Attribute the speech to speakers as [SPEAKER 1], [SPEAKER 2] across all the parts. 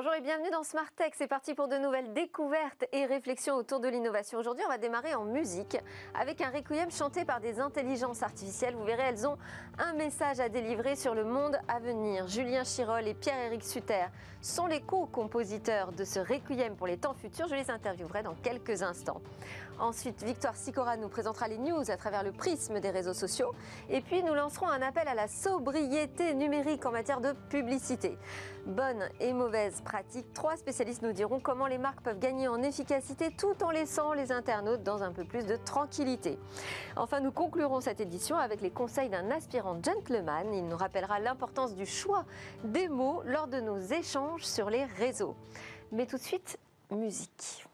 [SPEAKER 1] Bonjour et bienvenue dans Smart Tech. C'est parti pour de nouvelles découvertes et réflexions autour de l'innovation. Aujourd'hui, on va démarrer en musique avec un requiem chanté par des intelligences artificielles. Vous verrez, elles ont un message à délivrer sur le monde à venir. Julien Chirol et Pierre-Éric Sutter sont les co-compositeurs de ce requiem pour les temps futurs. Je les interviewerai dans quelques instants. Ensuite, Victoire Sicora nous présentera les news à travers le prisme des réseaux sociaux. Et puis, nous lancerons un appel à la sobriété numérique en matière de publicité. Bonne et mauvaise pratique, trois spécialistes nous diront comment les marques peuvent gagner en efficacité tout en laissant les internautes dans un peu plus de tranquillité. Enfin, nous conclurons cette édition avec les conseils d'un aspirant gentleman. Il nous rappellera l'importance du choix des mots lors de nos échanges sur les réseaux. Mais tout de suite, musique.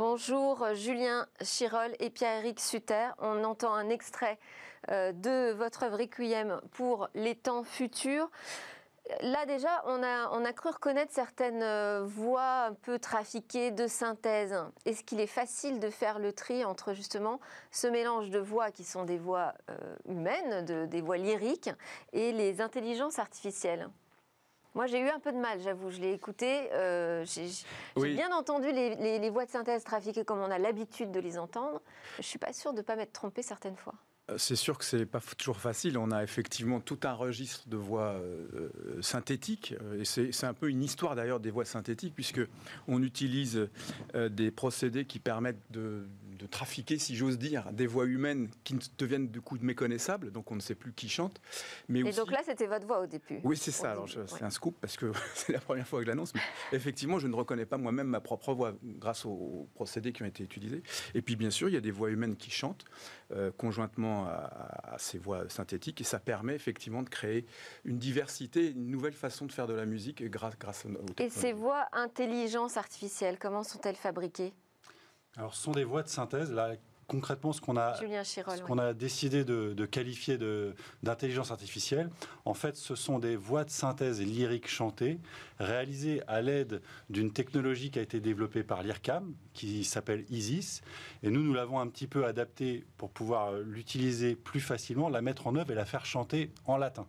[SPEAKER 1] Bonjour Julien Chirol et Pierre-Éric Sutter. On entend un extrait euh, de votre œuvre Requiem pour les temps futurs. Là déjà, on a, on a cru reconnaître certaines euh, voix un peu trafiquées de synthèse. Est-ce qu'il est facile de faire le tri entre justement ce mélange de voix qui sont des voix euh, humaines, des voix lyriques, et les intelligences artificielles? Moi, j'ai eu un peu de mal, j'avoue. Je l'ai écouté. Euh, j'ai bien entendu les, voix de synthèse trafiquées comme on a l'habitude de les entendre. Je ne suis pas sûre de ne pas m'être trompée certaines fois.
[SPEAKER 2] Euh, c'est sûr que ce n'est pas toujours facile. On a effectivement tout un registre de voix euh, synthétiques. Et c'est un peu une histoire d'ailleurs des voix synthétiques, puisque on utilise des procédés qui permettent de, de trafiquer, si j'ose dire, des voix humaines qui deviennent du coup méconnaissables, donc on ne sait plus qui chante.
[SPEAKER 1] Mais Et donc là, c'était votre voix au début
[SPEAKER 2] Oui, c'est ça. Alors, c'est un scoop parce que c'est la première fois que je l'annonce. Mais effectivement, je ne reconnais pas moi-même ma propre voix grâce aux procédés qui ont été utilisés. Et puis, bien sûr, il y a des voix humaines qui chantent euh, conjointement à, ces voix synthétiques. Et ça permet effectivement de créer une diversité, une nouvelle façon de faire de la musique grâce, grâce aux
[SPEAKER 1] Et ces voix intelligence artificielle, comment sont-elles fabriquées?
[SPEAKER 3] Alors, ce sont des voix de synthèse. Là, concrètement ce qu'on a, a décidé de, qualifier d'intelligence artificielle. En fait, ce sont des voix de synthèse lyriques chantées réalisées à l'aide d'une technologie qui a été développée par l'IRCAM, qui s'appelle ISIS. Et nous, nous l'avons un petit peu adaptée pour pouvoir l'utiliser plus facilement, la mettre en œuvre et la faire chanter en latin.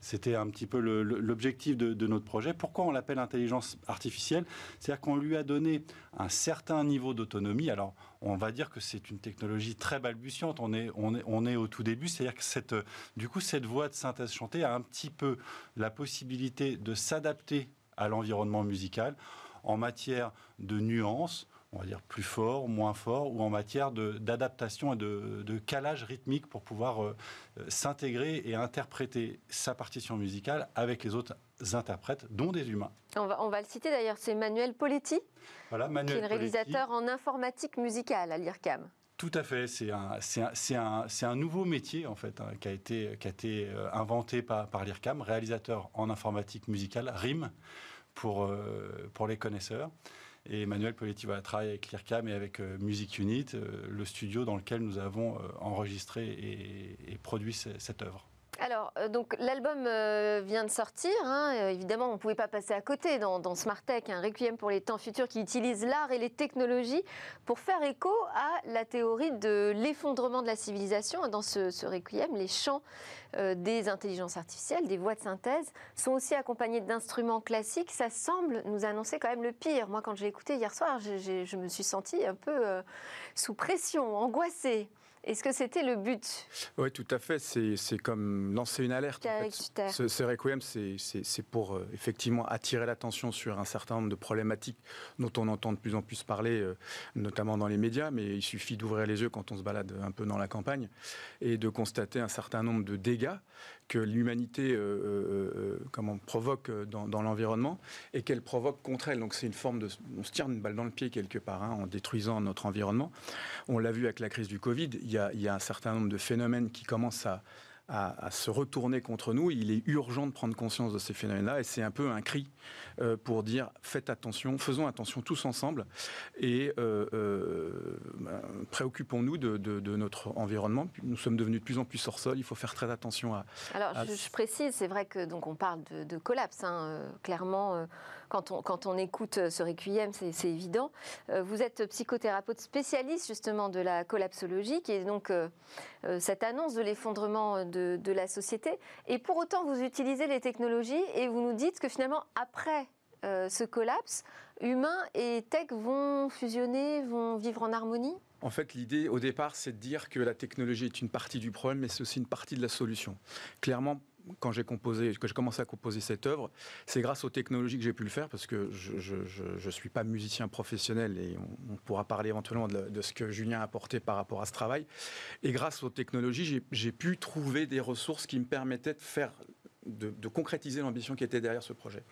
[SPEAKER 3] C'était un petit peu l'objectif de, de, notre projet. Pourquoi on l'appelle intelligence artificielle? C'est-à-dire qu'on lui a donné un certain niveau d'autonomie. Alors, on va dire que c'est une technologie très balbutiante. On est, on est, on est au tout début. C'est-à-dire que cette, du coup, cette voix de synthèse chantée a un petit peu la possibilité de s'adapter à l'environnement musical en matière de nuances, on va dire plus fort, moins fort, ou en matière d'adaptation et de, de, calage rythmique pour pouvoir euh, s'intégrer et interpréter sa partition musicale avec les autres interprètes, dont des humains.
[SPEAKER 1] On va, on va le citer d'ailleurs, c'est Manuel Poletti, voilà, Manuel qui est le réalisateur en informatique musicale à l'IRCAM.
[SPEAKER 3] Tout à fait, c'est un, nouveau métier en fait hein, qui, a été, euh, inventé par, l'IRCAM, réalisateur en informatique musicale, RIM, pour, euh, pour les connaisseurs. Et Emmanuel Poletti va travailler avec l'IRCAM et avec euh, Music Unit, le studio dans lequel nous avons enregistré et, produit cette œuvre.
[SPEAKER 1] Alors, euh, donc l'album euh, vient de sortir. Hein. Euh, évidemment, on ne pouvait pas passer à côté dans, dans Smart Tech, un requiem pour les temps futurs qui utilise l'art et les technologies pour faire écho à la théorie de l'effondrement de la civilisation. Dans ce, ce requiem, les chants des intelligences artificielles, des voix de synthèse, sont aussi accompagnés d'instruments classiques. Ça semble nous annoncer quand même le pire. Moi, quand j'ai écouté hier soir, je me suis sentie un peu sous pression, angoissée. Est-ce que c'était le but?
[SPEAKER 2] Oui, tout à fait. C'est comme lancer une alerte. Ce, requiem, c'est pour euh, effectivement attirer l'attention sur un certain nombre de problématiques dont on entend de plus en plus parler, euh, notamment dans les médias, mais il suffit d'ouvrir les yeux quand on se balade un peu dans la campagne et de constater un certain nombre de dégâts que l'humanité euh, comment, provoque dans, l'environnement et qu'elle provoque contre elle. Donc c'est une forme de... On se tire une balle dans le pied quelque part hein, en détruisant notre environnement. On l'a vu avec la crise du Covid il y, a, un certain nombre de phénomènes qui commencent à, se retourner contre nous. Il est urgent de prendre conscience de ces phénomènes-là et c'est un peu un cri euh, pour dire faites attention, faisons attention tous ensemble et euh, euh, ben, préoccupons-nous de, notre environnement. Nous sommes devenus de plus en plus hors sol. Il faut faire très attention à.
[SPEAKER 1] Alors, Je, précise, c'est vrai que donc on parle de, collapse. Hein, clairement, quand on, écoute euh, ce requiem, c'est évident. Euh, vous êtes psychothérapeute spécialiste justement de la collapsologie, qui est donc euh, cette annonce de l'effondrement de, de la société. Et pour autant, vous utilisez les technologies et vous nous dites que finalement, après ce collapse, humains et tech vont fusionner, vont vivre en harmonie?
[SPEAKER 2] En fait, l'idée au départ, c'est de dire que la technologie est une partie du problème, mais c'est aussi une partie de la solution. Clairement, quand j'ai composé, que j'ai commencé à composer cette œuvre, c'est grâce aux technologies que j'ai pu le faire parce que je ne suis pas musicien professionnel et on, pourra parler éventuellement de, de, ce que Julien a apporté par rapport à ce travail. Et grâce aux technologies, j'ai pu trouver des ressources qui me permettaient de faire de, concrétiser l'ambition qui était derrière ce projet.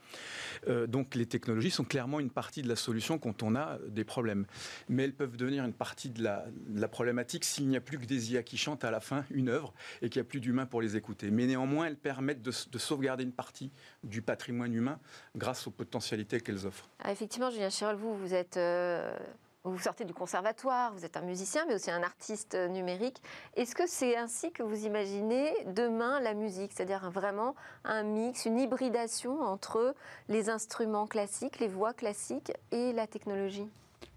[SPEAKER 2] Euh, donc les technologies sont clairement une partie de la solution quand on a des problèmes. Mais elles peuvent devenir une partie de la, problématique s'il n'y a plus que des IA qui chantent à la fin une œuvre et qu'il n'y a plus d'humains pour les écouter. Mais néanmoins, elles permettent de, sauvegarder une partie du patrimoine humain grâce aux potentialités qu'elles offrent.
[SPEAKER 1] Ah, effectivement, Julien Chirol, vous, vous êtes... Euh, vous sortez du conservatoire, vous êtes un musicien, mais aussi un artiste numérique. Est-ce que c'est ainsi que vous imaginez demain la musique, c'est-à-dire vraiment un mix, une hybridation entre les instruments classiques, les voix classiques et la technologie?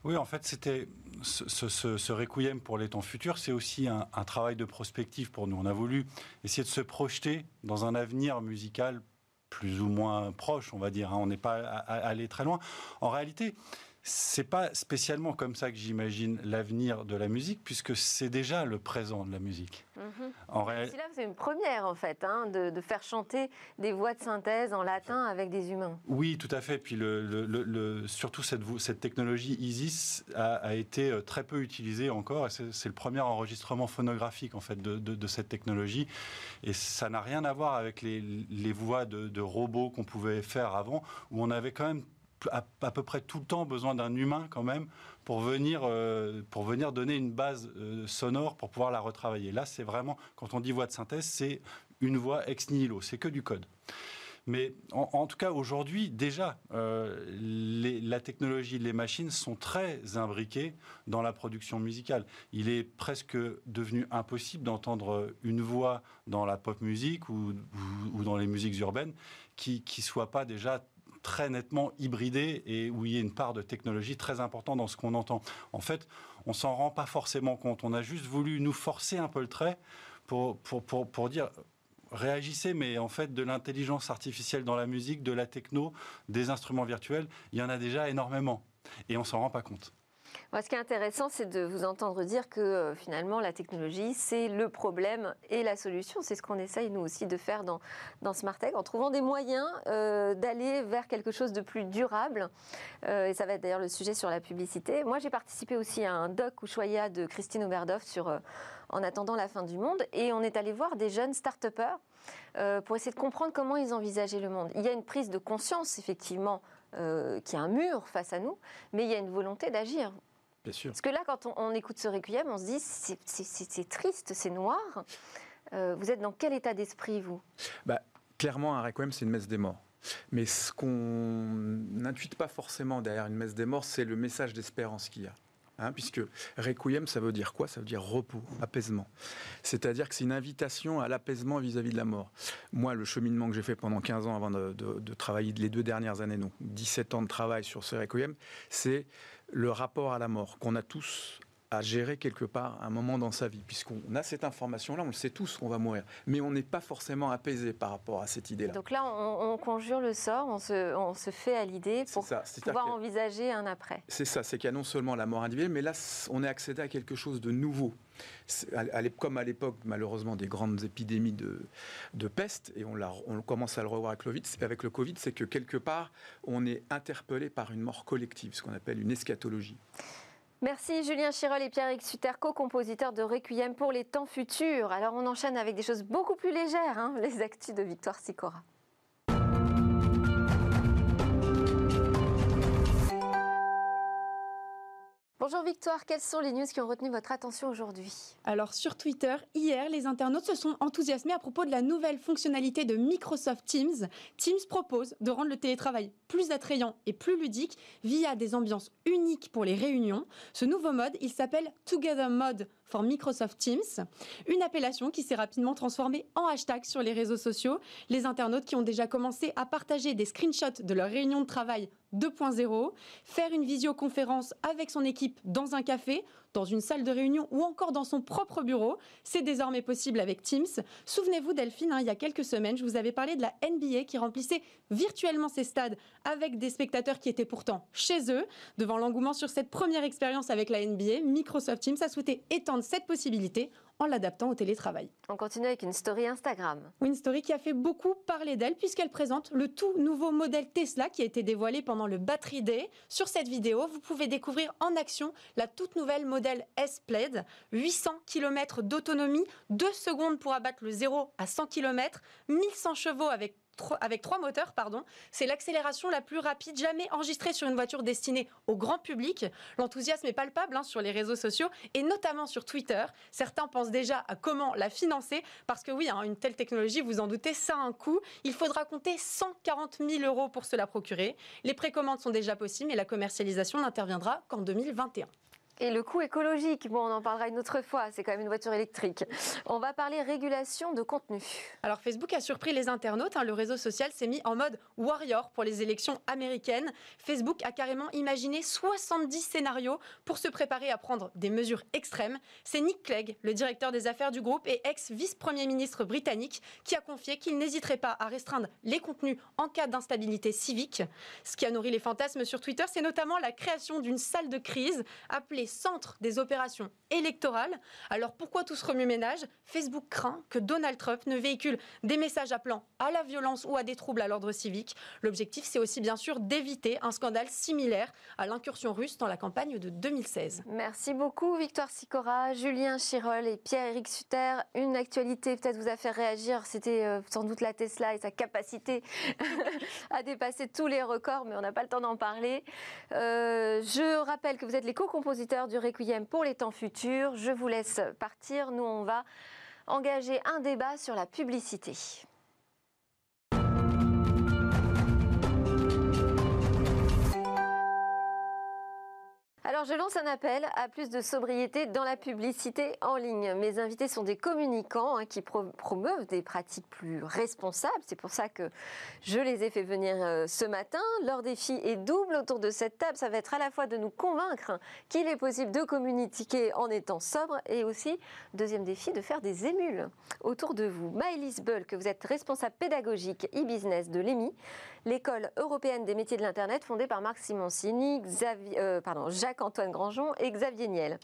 [SPEAKER 3] Oui, en fait, c'était ce, ce, requiem pour les temps futurs, c'est aussi un, travail de prospective pour nous. On a voulu essayer de se projeter dans un avenir musical plus ou moins proche, on va dire. Hein. On n'est pas allé très loin. En réalité, c'est pas spécialement comme ça que j'imagine l'avenir de la musique, puisque c'est déjà le présent de la musique.
[SPEAKER 1] Mhm. En là, c'est une première en fait, hein, de, faire chanter des voix de synthèse en latin avec des humains.
[SPEAKER 3] Oui, tout à fait. Puis le, surtout cette, cette, technologie Isis a, été euh, très peu utilisée encore, et c'est le premier enregistrement phonographique en fait de, cette technologie, et ça n'a rien à voir avec les, les voix de robots qu'on pouvait faire avant, où on avait quand même à, peu près tout le temps besoin d'un humain quand même pour venir, euh, pour venir donner une base euh, sonore pour pouvoir la retravailler. Là, c'est vraiment, quand on dit voix de synthèse, c'est une voix ex nihilo, c'est que du code. Mais en, tout cas, aujourd'hui, déjà, euh, la technologie, les machines sont très imbriquées dans la production musicale. Il est presque devenu impossible d'entendre une voix dans la pop musique ou, ou, dans les musiques urbaines qui ne soit pas déjà très nettement hybridé et où il y a une part de technologie très importante dans ce qu'on entend. En fait, on s'en rend pas forcément compte. On a juste voulu nous forcer un peu le trait pour, pour, pour, pour dire réagissez, mais en fait, de l'intelligence artificielle dans la musique, de la techno, des instruments virtuels, il y en a déjà énormément. Et on s'en rend pas compte
[SPEAKER 1] ce qui est intéressant, c'est de vous entendre dire que euh, finalement, la technologie, c'est le problème et la solution. C'est ce qu'on essaye, nous aussi, de faire dans, dans Tech, en trouvant des moyens euh, d'aller vers quelque chose de plus durable. Euh, et ça va être d'ailleurs le sujet sur la publicité. Moi, j'ai participé aussi à un doc Ushuaïa de Christine Oberdoff sur En attendant la fin du monde. Et on est allé voir des jeunes start-upers pour essayer de comprendre comment ils envisageaient le monde. Il y a une prise de conscience, effectivement, qui est un mur face à nous, mais il y a une volonté d'agir. Parce que là, quand on, écoute ce requiem, on se dit c'est triste, c'est noir. Euh, vous êtes dans quel état d'esprit, vous?
[SPEAKER 2] Bah, Clairement, un requiem, c'est une messe des morts. Mais ce qu'on n'intuite pas forcément derrière une messe des morts, c'est le message d'espérance qu'il y a. Hein, puisque requiem, ça veut dire quoi? Ça veut dire repos, apaisement. C'est-à-dire que c'est une invitation à l'apaisement vis-à-vis de la mort. Moi, le cheminement que j'ai fait pendant 15 ans avant de, de, travailler les deux dernières années, donc 17 ans de travail sur ce requiem, c'est le rapport à la mort qu'on a tous à gérer quelque part un moment dans sa vie, puisqu'on a cette information-là, on le sait tous qu'on va mourir, mais on n'est pas forcément apaisé par rapport à cette idée-là.
[SPEAKER 1] Donc là, on, conjure le sort, on se, on se fait à l'idée pour pouvoir envisager un après.
[SPEAKER 2] C'est ça, c'est qu'il y a non seulement la mort individuelle, mais là, on est accédé à quelque chose de nouveau. Comme à l'époque, malheureusement, des grandes épidémies de, de peste, et on, on, commence à le revoir avec le Covid, avec le Covid, c'est que quelque part, on est interpellé par une mort collective, ce qu'on appelle une eschatologie.
[SPEAKER 1] Merci Julien Chirol et Pierre-Éric Suterco, compositeurs de Requiem pour les temps futurs. Alors on enchaîne avec des choses beaucoup plus légères, hein, les actus de Victoire Sicora. Bonjour Victoire, quelles sont les news qui ont retenu votre attention aujourd'hui?
[SPEAKER 4] Alors sur Twitter, hier, les internautes se sont enthousiasmés à propos de la nouvelle fonctionnalité de Microsoft Teams. Teams propose de rendre le télétravail plus attrayant et plus ludique via des ambiances uniques pour les réunions. Ce nouveau mode, il s'appelle Together Mode Microsoft Teams, une appellation qui s'est rapidement transformée en hashtag sur les réseaux sociaux. Les internautes qui ont déjà commencé à partager des screenshots de leurs réunions de travail 2.0, faire une visioconférence avec son équipe dans un café, dans une salle de réunion ou encore dans son propre bureau. C'est désormais possible avec Teams. Souvenez-vous Delphine, hein, il y a quelques semaines, je vous avais parlé de la NBA qui remplissait virtuellement ses stades avec des spectateurs qui étaient pourtant chez eux. Devant l'engouement sur cette première expérience avec la NBA, Microsoft Teams a souhaité étendre cette possibilité en l'adaptant au télétravail.
[SPEAKER 1] On continue avec une story Instagram.
[SPEAKER 4] une story qui a fait beaucoup parler d'elle puisqu'elle présente le tout nouveau modèle Tesla qui a été dévoilé pendant le Battery Day. Sur cette vidéo, vous pouvez découvrir en action la toute nouvelle modèle S-Plaid. 800 km d'autonomie, 2 secondes pour abattre le 0 à 100 km, 1100 chevaux avec avec trois moteurs, pardon. C'est l'accélération la plus rapide jamais enregistrée sur une voiture destinée au grand public. L'enthousiasme est palpable hein, sur les réseaux sociaux et notamment sur Twitter. Certains pensent déjà à comment la financer parce que oui, hein, une telle technologie, vous en doutez, ça a un coût. Il faudra compter 140 000 euros pour se la procurer. Les précommandes sont déjà possibles mais la commercialisation n'interviendra qu'en 2021.
[SPEAKER 1] Et le coût écologique, bon, on en parlera une autre fois, c'est quand même une voiture électrique. On va parler régulation de contenu.
[SPEAKER 4] Alors Facebook a surpris les internautes, hein. le réseau social s'est mis en mode warrior pour les élections américaines. Facebook a carrément imaginé 70 scénarios pour se préparer à prendre des mesures extrêmes. C'est Nick Clegg, le directeur des affaires du groupe et ex-vice-premier ministre britannique, qui a confié qu'il n'hésiterait pas à restreindre les contenus en cas d'instabilité civique. Ce qui a nourri les fantasmes sur Twitter, c'est notamment la création d'une salle de crise appelée centre des opérations électorales. Alors pourquoi tout ce remue-ménage? Facebook craint que Donald Trump ne véhicule des messages appelant à la violence ou à des troubles à l'ordre civique. L'objectif, c'est aussi bien sûr d'éviter un scandale similaire à l'incursion russe dans la campagne de 2016.
[SPEAKER 1] Merci beaucoup Victoire Sicora, Julien Chirol et Pierre-Éric Sutter. Une actualité peut-être vous a fait réagir, c'était euh, sans doute la Tesla et sa capacité à dépasser tous les records, mais on n'a pas le temps d'en parler. Euh, je rappelle que vous êtes les co-compositeurs du Requiem pour les temps futurs. Je vous laisse partir. Nous, on va engager un débat sur la publicité. Alors je lance un appel à plus de sobriété dans la publicité en ligne. Mes invités sont des communicants hein, qui promeuvent des pratiques plus responsables. C'est pour ça que je les ai fait venir euh, ce matin. Leur défi est double autour de cette table. Ça va être à la fois de nous convaincre qu'il est possible de communiquer en étant sobre et aussi, deuxième défi, de faire des émules autour de vous. Maëlys que vous êtes responsable pédagogique e-business de l'EMI l'école européenne des métiers de l'Internet fondée par Marc Simoncini, euh, Jacques-Antoine Grangeon et Xavier Niel.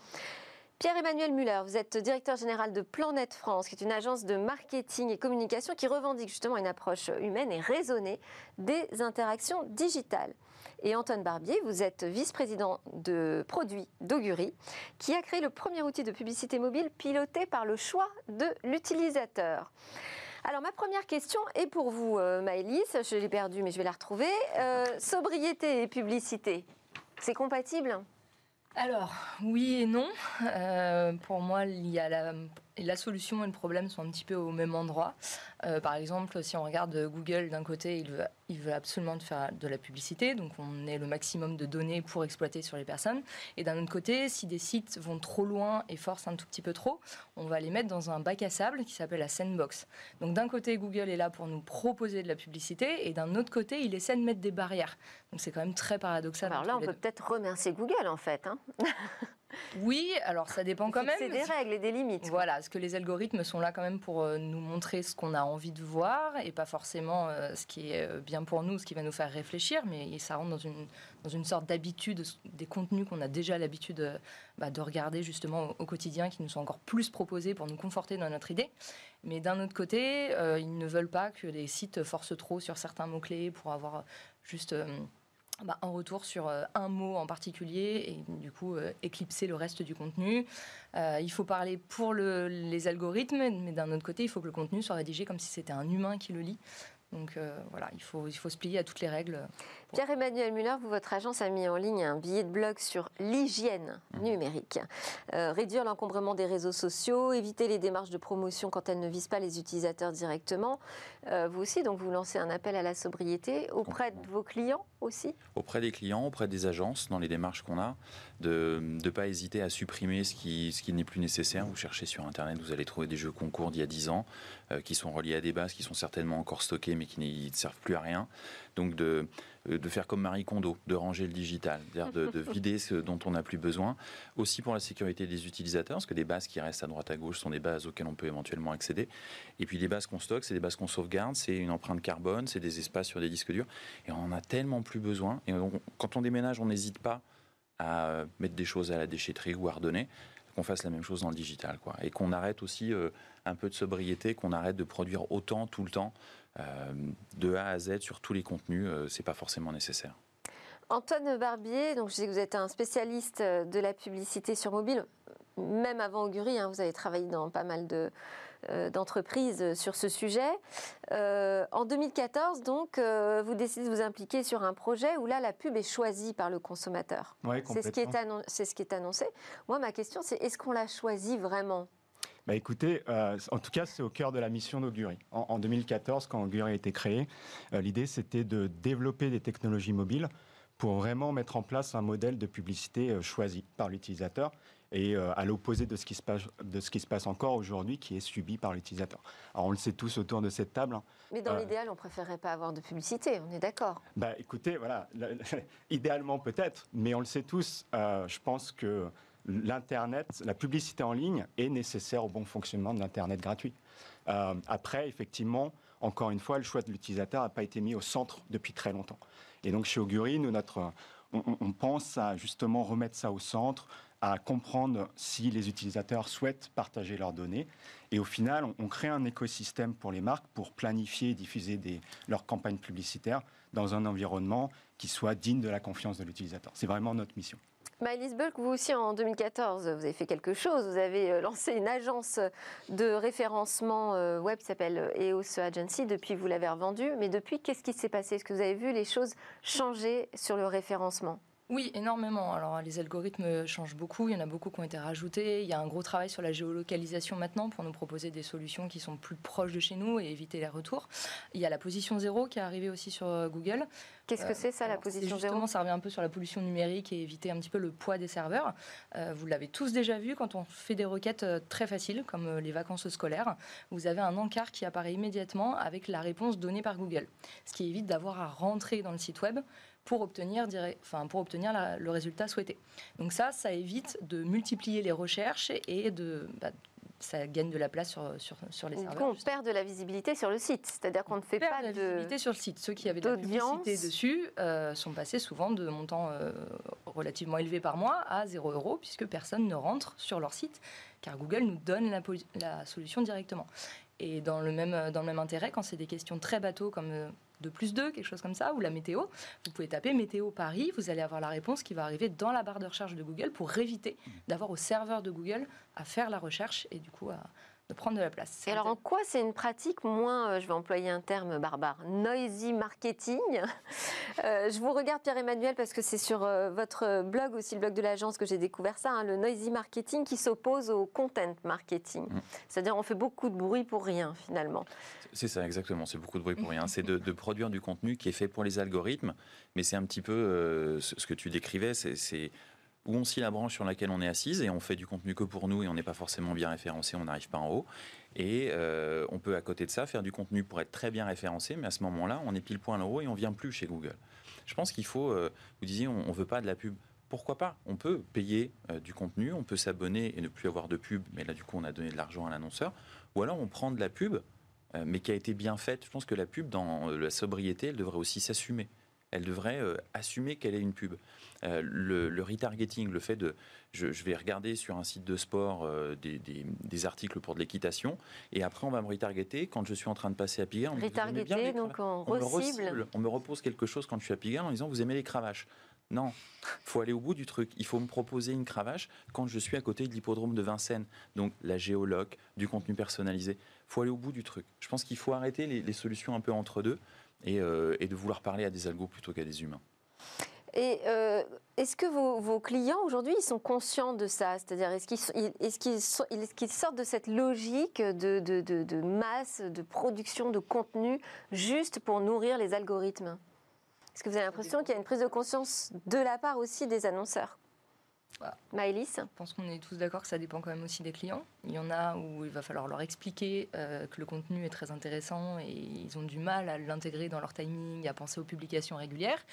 [SPEAKER 1] Pierre-Emmanuel Muller, vous êtes directeur général de Planète France, qui est une agence de marketing et communication qui revendique justement une approche humaine et raisonnée des interactions digitales. Et Antoine Barbier, vous êtes vice-président de produits d'Augury, qui a créé le premier outil de publicité mobile piloté par le choix de l'utilisateur. Alors ma première question est pour vous, euh, Maëlys. Je l'ai perdue, mais je vais la retrouver. Euh, sobriété et publicité, c'est compatible?
[SPEAKER 5] Alors, oui et non. Euh, pour moi, il y a la, la solution et le problème sont un petit peu au même endroit. Euh, par exemple, si on regarde Google, d'un côté, il veut, il veut absolument faire de la publicité, donc on ait le maximum de données pour exploiter sur les personnes. Et d'un autre côté, si des sites vont trop loin et forcent un tout petit peu trop, on va les mettre dans un bac à sable qui s'appelle la sandbox. Donc d'un côté, Google est là pour nous proposer de la publicité, et d'un autre côté, il essaie de mettre des barrières. Donc c'est quand même très paradoxal.
[SPEAKER 1] Alors là, on peut peut-être remercier Google en fait. Hein
[SPEAKER 5] Oui, alors ça dépend quand même.
[SPEAKER 1] C'est des règles et des limites.
[SPEAKER 5] Voilà, parce que les algorithmes sont là quand même pour euh, nous montrer ce qu'on a envie de voir et pas forcément euh, ce qui est euh, bien pour nous, ce qui va nous faire réfléchir, mais ça rentre dans une, dans une sorte d'habitude des contenus qu'on a déjà l'habitude bah, de regarder justement au, quotidien, qui nous sont encore plus proposés pour nous conforter dans notre idée. Mais d'un autre côté, ils ne veulent pas que les sites forcent trop sur certains mots-clés pour avoir juste bah, un retour sur euh, un mot en particulier et du coup euh, éclipser le reste du contenu. Euh, il faut parler pour les algorithmes, mais d'un autre côté, il faut que le contenu soit rédigé comme si c'était un humain qui le lit. Donc voilà, il faut, il faut se plier à toutes les règles.
[SPEAKER 1] Pierre-Emmanuel Muller, vous, votre agence a mis en ligne un billet de blog sur l'hygiène mmh. numérique. Euh, réduire l'encombrement des réseaux sociaux, éviter les démarches de promotion quand elles ne visent pas les utilisateurs directement. Euh, vous aussi, donc vous lancez un appel à la sobriété auprès de vos clients aussi?
[SPEAKER 6] Auprès des clients, auprès des agences, dans les démarches qu'on a, de ne pas hésiter à supprimer ce qui, ce qui n'est plus nécessaire. Vous cherchez sur Internet, vous allez trouver des jeux concours d'il y a 10 ans euh, qui sont reliés à des bases qui sont certainement encore stockées mais qui ne servent plus à rien. Donc de, de faire comme Marie Kondo, de ranger le digital, de, de, vider ce dont on n'a plus besoin. Aussi pour la sécurité des utilisateurs, parce que des bases qui restent à droite à gauche sont des bases auxquelles on peut éventuellement accéder. Et puis les bases qu'on stocke, c'est des bases qu'on sauvegarde, c'est une empreinte carbone, c'est des espaces sur des disques durs. Et on en a tellement plus besoin. Et quand on déménage, on n'hésite pas à mettre des choses à la déchetterie ou à redonner qu'on fasse la même chose dans le digital, quoi. Et qu'on arrête aussi euh, un peu de sobriété, qu'on arrête de produire autant tout le temps, euh, de A à Z sur tous les contenus. Euh, c'est pas forcément nécessaire.
[SPEAKER 1] Antoine Barbier, donc je sais que vous êtes un spécialiste de la publicité sur mobile, même avant Augury, hein, vous avez travaillé dans pas mal de, euh, d'entreprises sur ce sujet. Euh, en 2014, donc, euh, vous décidez de vous impliquer sur un projet où là, la pub est choisie par le consommateur. c'est ce, qui est c'est ce qui est annoncé. Moi, ma question, c'est est-ce qu'on l'a choisi vraiment?
[SPEAKER 7] Bah écoutez, en tout cas, c'est au cœur de la mission d'Augury. En, 2014, quand Augury a été créé, l'idée c'était de développer des technologies mobiles pour vraiment mettre en place un modèle de publicité choisi par l'utilisateur et euh, à l'opposé de, ce qui se passe, de ce qui se passe encore aujourd'hui, qui est subi par l'utilisateur. Alors on le sait tous autour de cette table. Hein.
[SPEAKER 1] Mais dans euh, l'idéal, on préférerait pas avoir de publicité, on est d'accord
[SPEAKER 7] Bah écoutez, voilà, idéalement peut-être, mais on le sait tous, euh, je pense que l'Internet, la publicité en ligne est nécessaire au bon fonctionnement de l'Internet gratuit. après, effectivement, encore une fois, le choix de l'utilisateur n'a pas été mis au centre depuis très longtemps. Et donc chez Augury, nous, notre, on, pense à justement remettre ça au centre, à comprendre si les utilisateurs souhaitent partager leurs données. Et au final, on, crée un écosystème pour les marques pour planifier et diffuser leurs campagnes publicitaires dans un environnement qui soit digne de la confiance de l'utilisateur. C'est vraiment notre mission.
[SPEAKER 1] Maëlys Bulk, vous aussi en 2014, vous avez fait quelque chose. Vous avez euh, lancé une agence de référencement euh, web qui s'appelle EOS Agency. Depuis, vous l'avez revendue. Mais depuis, qu'est-ce qui s'est passé? Est-ce que vous avez vu les choses changer sur le référencement?
[SPEAKER 5] Oui, énormément. Alors les algorithmes changent beaucoup, il y en a beaucoup qui ont été rajoutés. Il y a un gros travail sur la géolocalisation maintenant pour nous proposer des solutions qui sont plus proches de chez nous et éviter les retours. Il y a la position zéro qui est arrivée aussi sur euh, Google.
[SPEAKER 1] Qu'est-ce que c'est ça, la position zéro
[SPEAKER 5] Ça revient un peu sur la pollution numérique et éviter un petit peu le poids des serveurs. Euh, vous l'avez tous déjà vu quand on fait des requêtes euh, très faciles, comme les vacances scolaires. Vous avez un encart qui apparaît immédiatement avec la réponse donnée par Google, ce qui évite d'avoir à rentrer dans le site web pour obtenir, enfin, pour obtenir le résultat souhaité. Donc ça, ça évite de multiplier les recherches et de, bah, ça gagne de la place sur, sur, sur les serveurs.
[SPEAKER 1] on perd de la visibilité sur le site, c'est-à-dire qu'on ne fait pas
[SPEAKER 5] de, visibilité sur le site. Ceux qui avaient de la publicité dessus euh, sont passés souvent de montants euh, relativement élevés par mois à 0 euros, puisque personne ne rentre sur leur site, car Google nous donne la, la solution directement. Et dans le même, dans le même intérêt, quand c'est des questions très bateaux comme euh, de plus 2, quelque chose comme ça, ou la météo, vous pouvez taper météo Paris, vous allez avoir la réponse qui va arriver dans la barre de recherche de Google pour éviter d'avoir au serveur de Google à faire la recherche et du coup à, de prendre de la place.
[SPEAKER 1] Et alors en quoi c'est une pratique moins, euh, je vais employer un terme barbare, noisy marketing euh, Je vous regarde Pierre-Emmanuel parce que c'est sur euh, votre blog aussi, le blog de l'agence que j'ai découvert ça, hein, le noisy marketing qui s'oppose au content marketing. Mm. C'est-à-dire on fait beaucoup de bruit pour rien finalement.
[SPEAKER 6] C'est ça exactement, c'est beaucoup de bruit pour rien. c'est de, produire du contenu qui est fait pour les algorithmes, mais c'est un petit peu ce que tu décrivais, c'est où on scie la branche sur laquelle on est assise et on fait du contenu que pour nous et on n'est pas forcément bien référencé, on n'arrive pas en haut. Et euh, on peut à côté de ça faire du contenu pour être très bien référencé, mais à ce moment-là, on est pile point haut et on vient plus chez Google. Je pense qu'il faut, euh, vous disiez, on ne veut pas de la pub. Pourquoi pas? On peut payer euh, du contenu, on peut s'abonner et ne plus avoir de pub, mais là du coup on a donné de l'argent à l'annonceur. Ou alors on prend de la pub, mais qui a été bien faite. Je pense que la pub, dans la sobriété, elle devrait aussi s'assumer elle devrait euh, assumer qu'elle est une pub. Euh, le, retargeting, le fait de, je, vais regarder sur un site de sport euh, des, articles pour de l'équitation, et après on va me retargeter quand je suis en train de passer à Pigalle.
[SPEAKER 1] Retargeter, donc on, on, me
[SPEAKER 6] on me repose quelque chose quand je suis à Pigalle en disant vous aimez les cravaches. Non, faut aller au bout du truc. Il faut me proposer une cravache quand je suis à côté de l'hippodrome de Vincennes. Donc la géoloc, du contenu personnalisé. faut aller au bout du truc. Je pense qu'il faut arrêter les, solutions un peu entre deux et, euh, et de vouloir parler à des algos plutôt qu'à des humains.
[SPEAKER 1] Et euh, est-ce que vos, clients aujourd'hui, sont conscients de ça? C'est-à-dire, est-ce qu'ils sortent de cette logique de, masse, de production de contenu juste pour nourrir les algorithmes? Est-ce que vous avez l'impression qu'il y a une prise de conscience de la part aussi des annonceurs?
[SPEAKER 5] Bah, Je pense qu'on est tous d'accord que ça dépend quand même aussi des clients. Il y en a où il va falloir leur expliquer euh, que le contenu est très intéressant et ils ont du mal à l'intégrer dans leur timing, à penser aux publications régulières.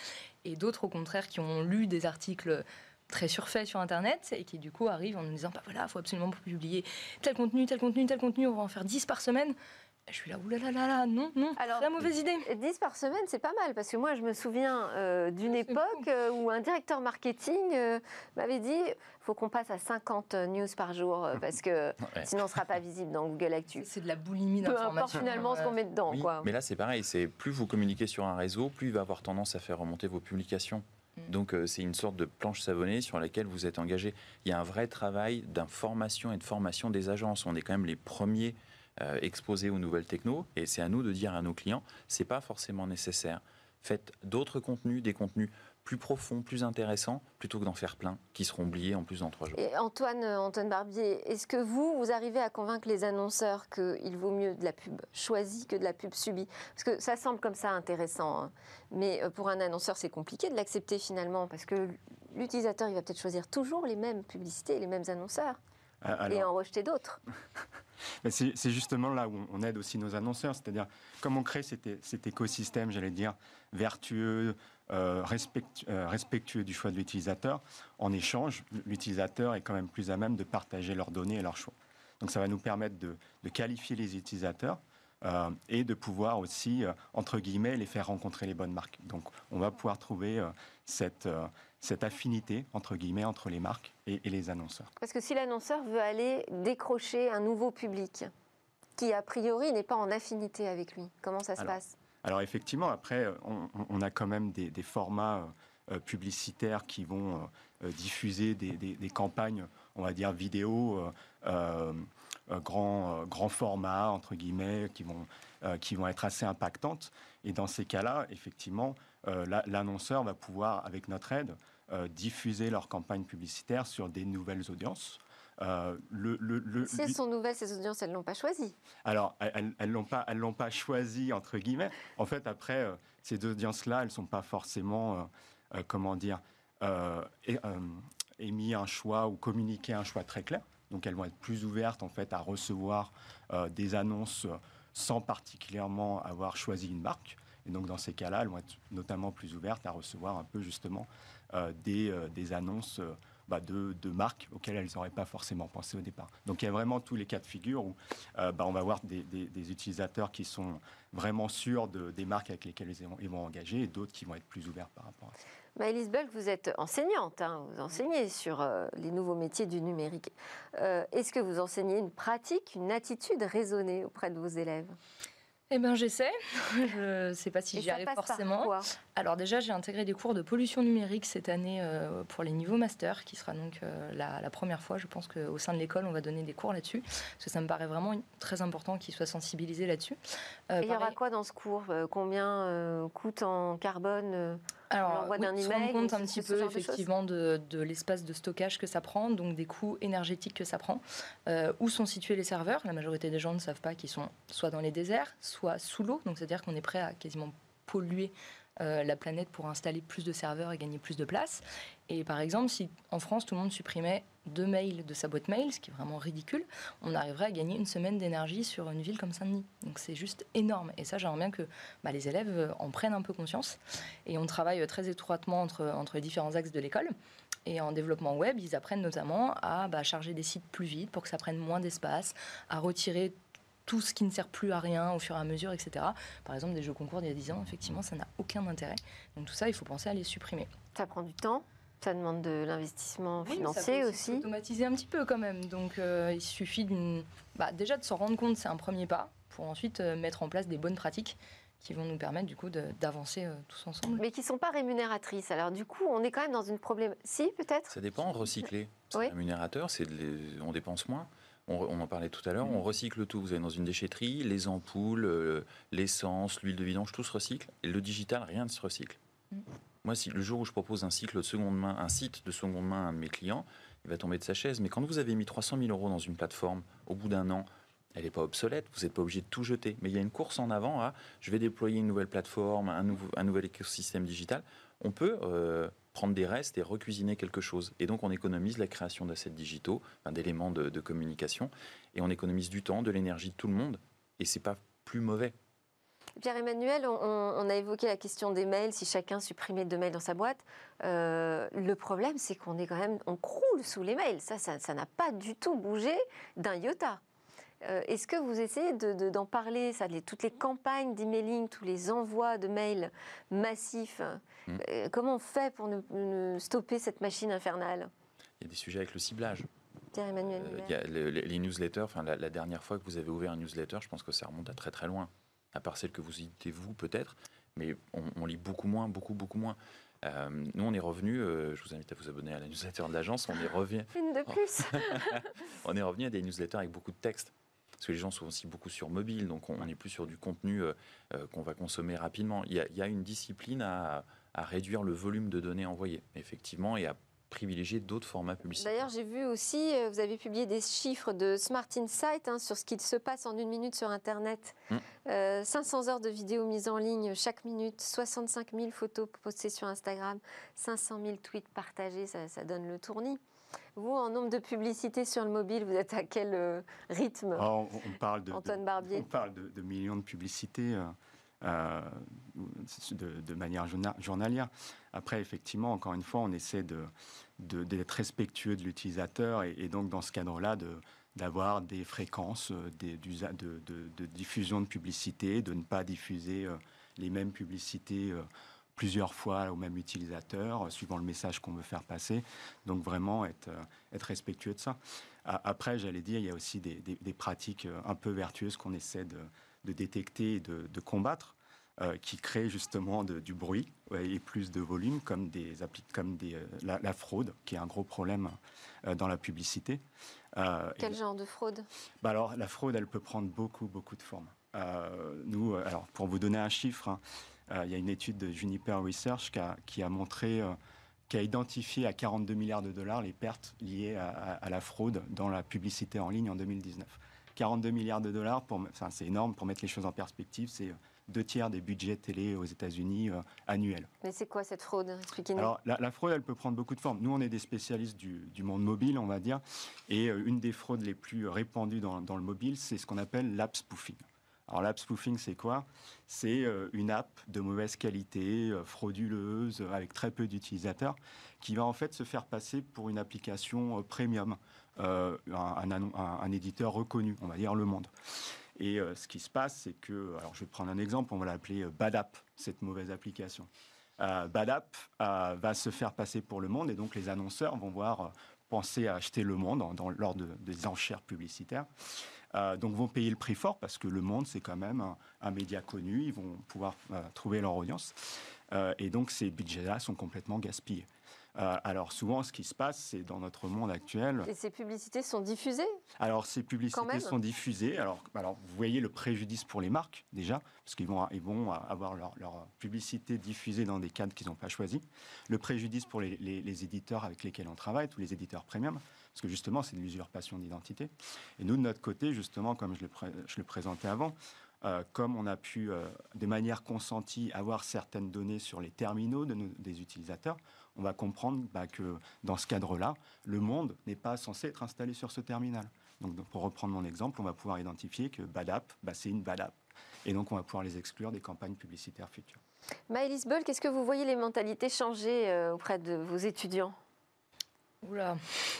[SPEAKER 5] Et d'autres, au contraire, qui ont lu des articles très surfaits sur Internet et qui du coup arrivent en nous disant bah voilà, il faut absolument publier tel contenu, tel contenu, tel contenu, on va en faire 10 par semaine. Je suis là, oulala, là, là, non, non, Alors, la mauvaise idée.
[SPEAKER 1] 10 par semaine, c'est pas mal, parce que moi, je me souviens euh, d'une époque euh, où un directeur marketing euh, m'avait dit faut qu'on passe à 50 news par jour, parce que sinon, on ne sera pas visible dans Google Actu.
[SPEAKER 5] C'est de la boulimie d'information. Peu importe
[SPEAKER 1] finalement ce qu'on met dedans. quoi.
[SPEAKER 6] Mais là, c'est pareil, c'est plus vous communiquez sur un réseau, plus il va avoir tendance à faire remonter vos publications. Mm. Donc c'est une sorte de planche savonnée sur laquelle vous êtes engagé. Il y a un vrai travail d'information et de formation des agences. On est quand même les premiers euh, exposés aux nouvelles techno. Et c'est à nous de dire à nos clients, c'est pas forcément nécessaire. Faites d'autres contenus, des contenus plus profonds, plus intéressants, plutôt que d'en faire plein, qui seront oubliés en plus dans trois jours.
[SPEAKER 1] Et Antoine, euh, Antoine Barbier, est-ce que vous, vous arrivez à convaincre les annonceurs qu'il vaut mieux de la pub choisie que de la pub subie? Parce que ça semble comme ça intéressant, hein. mais euh, pour un annonceur, c'est compliqué de l'accepter finalement, parce que l'utilisateur, il va peut-être choisir toujours les mêmes publicités, les mêmes annonceurs, et en rejeter d'autres.
[SPEAKER 7] c'est justement là où on aide aussi nos annonceurs, c'est-à-dire comment créer cet, cet écosystème, j'allais dire, vertueux, euh, euh, respectueux du choix de l'utilisateur. En échange, l'utilisateur est quand même plus à même de partager leurs données et leurs choix. Donc ça va nous permettre de, qualifier les utilisateurs euh, et de pouvoir aussi, entre guillemets, les faire rencontrer les bonnes marques. Donc on va pouvoir trouver cette, cette affinité, entre guillemets, entre les marques et, les annonceurs.
[SPEAKER 1] Parce que si l'annonceur veut aller décrocher un nouveau public, qui a priori n'est pas en affinité avec lui, comment ça se passe?
[SPEAKER 7] Alors effectivement, après, on, a quand même des, formats euh, publicitaires qui vont euh, diffuser des, campagnes, on va dire vidéo, euh, grand, grand format, entre guillemets, qui vont, qui vont être assez impactantes. Et dans ces cas-là, effectivement, l'annonceur va pouvoir, avec notre aide, euh, diffuser leur campagne publicitaire sur des nouvelles audiences.
[SPEAKER 1] Euh, le, si elles sont nouvelles, ces audiences, elles ne l'ont pas choisi.
[SPEAKER 7] Alors, elles ne l'ont pas, elles l'ont pas choisi, entre guillemets. En fait, après, euh, ces audiences-là, elles ne sont pas forcément, comment dire, émis un choix ou communiqué un choix très clair. Donc, elles vont être plus ouvertes, en fait, à recevoir des annonces sans particulièrement avoir choisi une marque. Et donc, dans ces cas-là, elles vont être notamment plus ouvertes à recevoir un peu, justement, euh, des, euh, des, annonces euh, bah, de, marques auxquelles elles n'auraient pas forcément pensé au départ. Donc il y a vraiment tous les cas de figure où bah, on va avoir des, utilisateurs qui sont vraiment sûrs de, des marques avec lesquelles ils vont, engager et d'autres qui vont être plus ouverts par rapport à ça.
[SPEAKER 1] Maëlys vous êtes enseignante, hein, vous enseignez sur les nouveaux métiers du numérique. Est-ce que vous enseignez une pratique, une attitude raisonnée auprès de vos élèves?
[SPEAKER 5] Eh bien, j'essaie. Je ne sais pas si j'y arrive forcément. Alors déjà, j'ai intégré des cours de pollution numérique cette année euh, pour les niveaux master, qui sera donc euh, la, première fois, je pense qu'au sein de l'école, on va donner des cours là-dessus, parce que ça me paraît vraiment très important qu'ils soient sensibilisés là-dessus.
[SPEAKER 1] Euh, il y aura quoi dans ce cours? Combien coûte en carbone
[SPEAKER 5] alors, on se rend compte un petit peu effectivement de, l'espace de stockage que ça prend, donc des coûts énergétiques que ça prend. où sont situés les serveurs? La majorité des gens ne savent pas qu'ils sont soit dans les déserts, soit sous l'eau, donc c'est-à-dire qu'on est prêt à quasiment polluer euh, la planète pour installer plus de serveurs et gagner plus de place. Et par exemple, si en France tout le monde supprimait deux mails de sa boîte mail, ce qui est vraiment ridicule, on arriverait à gagner une semaine d'énergie sur une ville comme Saint-Denis. Donc c'est juste énorme. Et ça, j'aimerais bien que bah, les élèves euh, en prennent un peu conscience. Et on travaille euh, très étroitement entre, les différents axes de l'école. Et en développement web, ils apprennent notamment à bah, charger des sites plus vite pour que ça prenne moins d'espace, à retirer tout ce qui ne sert plus à rien au fur et à mesure, etc. Par exemple, des jeux concours d'il y a 10 ans, effectivement, ça n'a aucun intérêt. Donc tout ça, il faut penser à les supprimer.
[SPEAKER 1] Ça prend du temps ça demande de l'investissement financier
[SPEAKER 5] ça
[SPEAKER 1] aussi.
[SPEAKER 5] Automatiser un petit peu quand même. Donc euh, il suffit d'une, bah, déjà de s'en rendre compte, c'est un premier pas, pour ensuite euh, mettre en place des bonnes pratiques qui vont nous permettre du coup d'avancer euh, tous ensemble.
[SPEAKER 1] Mais qui ne sont pas rémunératrices. Alors du coup, on est quand même dans une problème. Si, peut-être?
[SPEAKER 6] Ça dépend, recycler. C'est rémunérateur, c'est on dépense moins. On, en parlait tout à l'heure, on recycle tout. Vous allez dans une déchetterie, les ampoules, euh, l'essence, l'huile de vidange, tout se recycle. Et le digital, rien ne se recycle. Mm. Moi, si le jour où je propose un cycle de seconde main, un site de seconde main à un de mes clients, il va tomber de sa chaise. Mais quand vous avez mis 300 000 euros dans une plateforme, au bout d'un an, elle n'est pas obsolète, vous n'êtes pas obligé de tout jeter. Mais il y a une course en avant à je vais déployer une nouvelle plateforme, un, nouveau, un nouvel écosystème digital. On peut euh, prendre des restes et recuisiner quelque chose. Et donc on économise la création d'assets digitaux, d'éléments de, communication, et on économise du temps, de l'énergie de tout le monde. Et c'est pas plus mauvais.
[SPEAKER 1] Pierre-Emmanuel, on, a évoqué la question des mails, si chacun supprimait deux mails dans sa boîte. Euh, le problème, c'est qu'on est quand même, on croule sous les mails. Ça, ça n'a pas du tout bougé d'un iota. Euh, est-ce que vous essayez d'en parler, ça, toutes les campagnes d'emailing, tous les envois de mails massifs hmm. euh, Comment on fait pour ne, stopper cette machine infernale?
[SPEAKER 6] Il y a des sujets avec le ciblage.
[SPEAKER 1] Pierre-Emmanuel.
[SPEAKER 6] Euh, il y a les, newsletters, enfin, la, dernière fois que vous avez ouvert un newsletter, je pense que ça remonte à très très loin. À part celle que vous éditez vous peut-être, mais on, lit beaucoup moins, beaucoup, beaucoup moins. nous, on est revenu, je vous invite à vous abonner à la newsletter de l'agence, on est revenu.
[SPEAKER 1] Une de plus
[SPEAKER 6] On est revenu à des newsletters avec beaucoup de textes parce que les gens sont aussi beaucoup sur mobile, donc on n'est plus sur du contenu euh, euh, qu'on va consommer rapidement. Il y, a, une discipline à, réduire le volume de données envoyées, effectivement, et à privilégier d'autres formats publicitaires.
[SPEAKER 1] D'ailleurs, j'ai vu aussi, euh, vous avez publié des chiffres de Smart Insight hein, sur ce qu'il se passe en une minute sur Internet. 500 hum. heures de vidéos mises en ligne chaque minute, 65 000 photos postées sur Instagram, 500 000 tweets partagés, ça, ça donne le tournis. Vous, en nombre de publicités sur le mobile, vous êtes à quel euh, rythme
[SPEAKER 7] ah, on, parle de,
[SPEAKER 1] Antoine Barbier
[SPEAKER 7] On parle de, millions de publicités euh, euh, de, manière journalière. Après, effectivement, encore une fois, on essaie d'être respectueux de l'utilisateur et, donc, dans ce cadre-là, d'avoir des fréquences des, de, diffusion de publicités, de ne pas diffuser les mêmes publicités plusieurs fois au même utilisateur, euh, suivant le message qu'on veut faire passer. Donc vraiment être, euh, être respectueux de ça. Après, j'allais dire, il y a aussi des, pratiques euh, un peu vertueuses qu'on essaie de, détecter et de, combattre. qui créent justement du bruit et plus de volume, comme, des, comme des, la, fraude, qui est un gros problème dans la publicité.
[SPEAKER 1] Quel genre de fraude?
[SPEAKER 7] Bah Alors, la fraude, elle peut prendre beaucoup, beaucoup de formes. nous, alors, pour vous donner un chiffre, hein, il y a une étude de Juniper Research qui a, montré euh, qui a identifié à 42 milliards de dollars les pertes liées à, la fraude dans la publicité en ligne en 2019. 42 milliards de dollars, c'est énorme pour mettre les choses en perspective, c'est deux tiers des budgets télé aux États-Unis euh, annuels.
[SPEAKER 1] Mais c'est quoi cette fraude? Expliquez-nous.
[SPEAKER 7] Alors, la, fraude, elle peut prendre beaucoup de formes. Nous, on est des spécialistes du, monde mobile, on va dire, et une des fraudes les plus répandues dans, dans le mobile, c'est ce qu'on appelle l'app spoofing. Alors l'app spoofing, c'est quoi? C'est euh, une app de mauvaise qualité, euh, frauduleuse, avec très peu d'utilisateurs, qui va en fait se faire passer pour une application euh, premium, un, éditeur reconnu, on va dire Le Monde. Et ce qui se passe, c'est que, alors je vais prendre un exemple, on va l'appeler Badap, cette mauvaise application. Badap va se faire passer pour Le Monde, et donc les annonceurs vont voir penser à acheter Le Monde lors de, des enchères publicitaires. Euh, donc vont payer le prix fort parce que Le Monde, c'est quand même un, média connu, ils vont pouvoir euh, trouver leur audience. Euh, et donc ces budgets-là sont complètement gaspillés. Alors souvent, ce qui se passe, c'est dans notre monde actuel.
[SPEAKER 1] Et ces publicités sont diffusées?
[SPEAKER 7] Alors ces publicités sont diffusées. Alors, alors vous voyez le préjudice pour les marques déjà, parce qu'ils vont, ils vont avoir leur, publicité diffusée dans des cadres qu'ils n'ont pas choisis. Le préjudice pour les, les, éditeurs avec lesquels on travaille, tous les éditeurs premium parce que justement, c'est de l'usurpation d'identité. Et nous, de notre côté, justement, comme je le, je le présentais avant, euh, comme on a pu, euh, de manière consentie, avoir certaines données sur les terminaux de des utilisateurs, on va comprendre bah, que dans ce cadre-là, le monde n'est pas censé être installé sur ce terminal. Donc, pour reprendre mon exemple, on va pouvoir identifier que Badap, bah, c'est une Badap. Et donc, on va pouvoir les exclure des campagnes publicitaires futures.
[SPEAKER 1] Maëlys Boll, qu'est-ce que vous voyez les mentalités changer euh, auprès de vos étudiants?
[SPEAKER 5] Oula,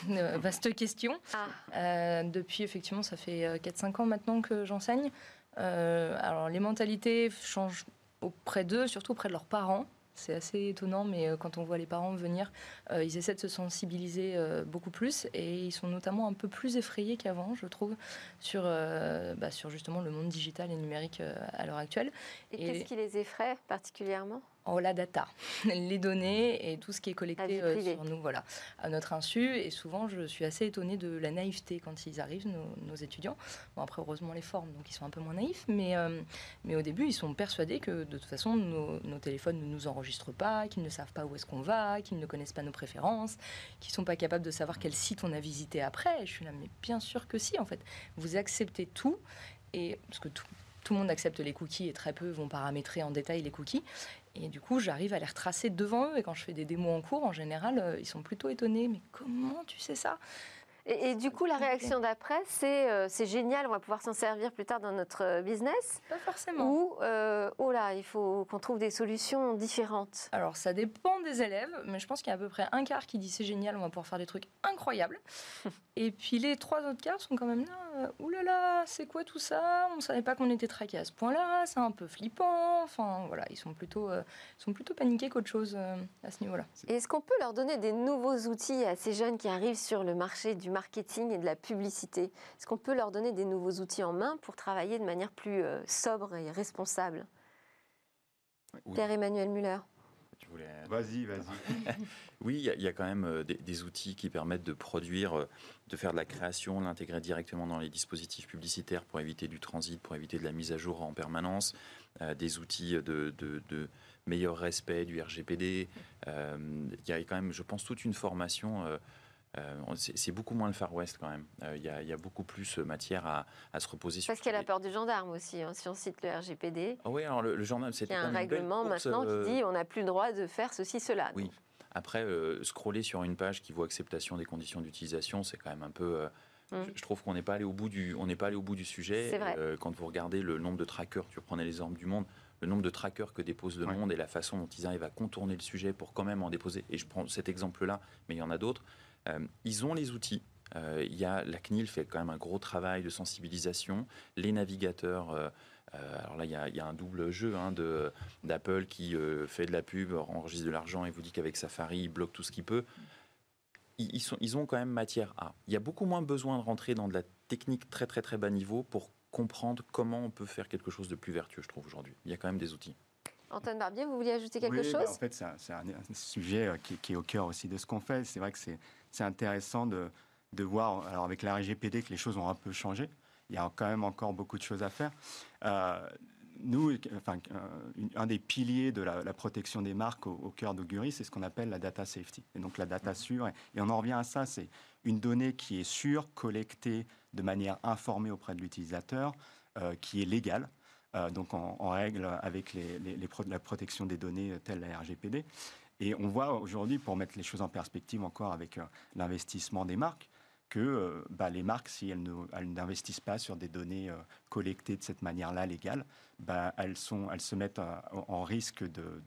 [SPEAKER 5] vaste question. Ah. Euh, depuis, effectivement, ça fait 4-5 euh, ans maintenant que j'enseigne. Euh, alors, les mentalités changent auprès d'eux, surtout auprès de leurs parents. C'est assez étonnant, mais quand on voit les parents venir, ils essaient de se sensibiliser beaucoup plus et ils sont notamment un peu plus effrayés qu'avant, je trouve, sur, bah, sur justement le monde digital et numérique à l'heure actuelle.
[SPEAKER 1] Et, et qu'est-ce qui les effraie particulièrement?
[SPEAKER 5] Oh, la data, les données et tout ce qui est collecté euh, sur nous, voilà, à notre insu. Et souvent, je suis assez étonnée de la naïveté quand ils arrivent, nos, étudiants. Bon, après, heureusement, les formes, donc ils sont un peu moins naïfs. Mais, euh, mais au début, ils sont persuadés que de toute façon, nos, téléphones ne nous enregistrent pas, qu'ils ne savent pas où est-ce qu'on va, qu'ils ne connaissent pas nos préférences, qu'ils ne sont pas capables de savoir quel site on a visité après. je suis là, mais bien sûr que si, en fait. Vous acceptez tout. Et parce que tout, tout le monde accepte les cookies et très peu vont paramétrer en détail les cookies. Et du coup, j'arrive à les retracer devant eux. Et quand je fais des démos en cours, en général, euh, ils sont plutôt étonnés. Mais comment tu sais ça?
[SPEAKER 1] Et, du coup, la réaction d'après, c'est euh, c'est génial, on va pouvoir s'en servir plus tard dans notre euh, business.
[SPEAKER 5] Pas forcément.
[SPEAKER 1] Ou, oh là, il faut qu'on trouve des solutions différentes.
[SPEAKER 5] Alors, ça dépend des élèves, mais je pense qu'il y a à peu près un quart qui dit c'est génial, on va pouvoir faire des trucs incroyables. et puis les trois autres quarts sont quand même là euh, oulala, là là, c'est quoi tout ça? On ne savait pas qu'on était traqué à ce point-là, c'est un peu flippant. Enfin, voilà, ils sont plutôt, euh, sont plutôt paniqués qu'autre chose euh, à ce niveau-là.
[SPEAKER 1] Est-ce qu'on peut leur donner des nouveaux outils à ces jeunes qui arrivent sur le marché du marketing et de la publicité Est-ce qu'on peut leur donner des nouveaux outils en main pour travailler de manière plus sobre et responsable? Pierre-Emmanuel Muller.
[SPEAKER 7] Vas-y, vas-y.
[SPEAKER 6] oui, il y, a quand même des, outils qui permettent de produire de faire de la création, l'intégrer directement dans les dispositifs publicitaires pour éviter du transit, pour éviter de la mise à jour en permanence, euh, des outils de, meilleur respect du RGPD. Euh, il y a quand même, je pense, toute une formation. Euh, c'est beaucoup moins le Far West quand même. Il y, a beaucoup plus matière à, se reposer
[SPEAKER 1] sur. Parce qu'il y a la peur du gendarme aussi, hein, si on cite le RGPD.
[SPEAKER 6] Ah oui, alors le, gendarme, c'est.
[SPEAKER 1] Il y a un règlement maintenant qui dit on n'a plus le droit de faire ceci, cela.
[SPEAKER 6] Oui. Après, euh, scroller sur une page qui vaut acceptation des conditions d'utilisation, c'est quand même un peu. Euh, mm. je, trouve qu'on n'est pas allé au bout du, on n'est pas allé au bout du sujet.
[SPEAKER 1] Euh,
[SPEAKER 6] quand vous regardez le nombre de trackers, tu reprenais l'exemple du monde, le nombre de trackers que dépose le monde et la façon dont ils arrivent à contourner le sujet pour quand même en déposer. Et je prends cet exemple-là, mais il y en a d'autres. Ils ont les outils. il y a la CNIL fait quand même un gros travail de sensibilisation. Les navigateurs euh, alors là, il y, a un double jeu hein, d'Apple qui euh, fait de la pub, enregistre de l'argent et vous dit qu'avec Safari, il bloque tout ce qu'il peut. Ils, sont, ils ont quand même matière à. Il y a beaucoup moins besoin de rentrer dans de la technique très très très bas niveau pour comprendre comment on peut faire quelque chose de plus vertueux, je trouve, aujourd'hui. Il y a quand même des outils.
[SPEAKER 1] Antoine Barbier, vous vouliez ajouter quelque
[SPEAKER 7] bah,
[SPEAKER 1] chose?
[SPEAKER 7] En fait, c'est un, sujet euh, qui, est au cœur aussi de ce qu'on fait. C'est vrai que c'est intéressant de, de, voir, alors avec la RGPD, que les choses ont un peu changé il y a quand même encore beaucoup de choses à faire. Euh, nous, enfin, euh, un des piliers de la, protection des marques au, cœur d'Augury, c'est ce qu'on appelle la data safety. Et donc la data mmh. sûre, et, on en revient à ça, c'est une donnée qui est sûre, collectée de manière informée auprès de l'utilisateur, euh, qui est légale, donc en, règle avec les, la protection des données telle la RGPD. Et on voit aujourd'hui, pour mettre les choses en perspective encore avec l'investissement des marques, que euh, bah, les marques, si elles, n'investissent pas sur des données euh, collectées de cette manière-là légale, bah, elles, se mettent euh, en risque de,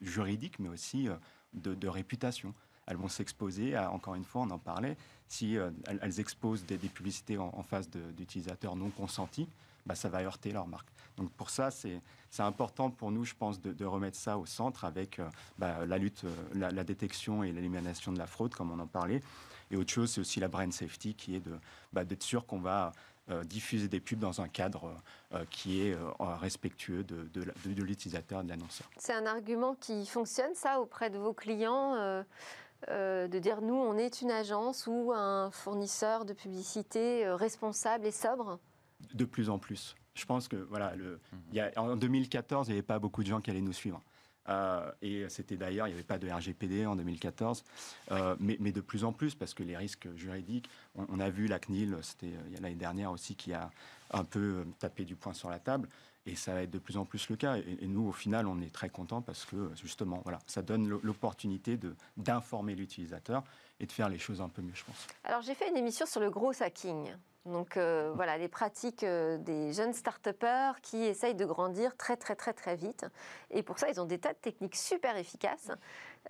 [SPEAKER 7] juridique, mais aussi de, réputation. Elles vont s'exposer, encore une fois, on en parlait, si elles, exposent des, publicités en, face d'utilisateurs non consentis, bah, ça va heurter leur marque. Donc pour ça, c'est important pour nous, je pense, de, remettre ça au centre avec la lutte, la détection et l'élimination de la fraude, comme on en parlait, et autre chose, c'est aussi la brand safety, qui est bah, d'être sûr qu'on va euh, diffuser des pubs dans un cadre euh, qui est euh, respectueux de, de, l'utilisateur et de l'annonceur.
[SPEAKER 1] C'est un argument qui fonctionne, ça, auprès de vos clients de dire nous, on est une agence ou un fournisseur de publicité responsable et sobre?
[SPEAKER 7] De plus en plus. Je pense que voilà, le, y a, en 2014, il n'y avait pas beaucoup de gens qui allaient nous suivre. Euh, et c'était d'ailleurs, il n'y avait pas de RGPD en 2014, euh, mais, de plus en plus, parce que les risques juridiques, on, a vu la CNIL, c'était euh, l'année dernière aussi, qui a un peu tapé du poing sur la table, et ça va être de plus en plus le cas. Et, nous, au final, on est très contents parce que, justement, voilà, ça donne l'opportunité d'informer l'utilisateur et de faire les choses un peu mieux, je pense.
[SPEAKER 1] Alors, j'ai fait une émission sur le gros hacking. Donc euh, voilà, les pratiques euh, des jeunes start qui essayent de grandir très très très très vite. Et pour ça, ils ont des tas de techniques super efficaces.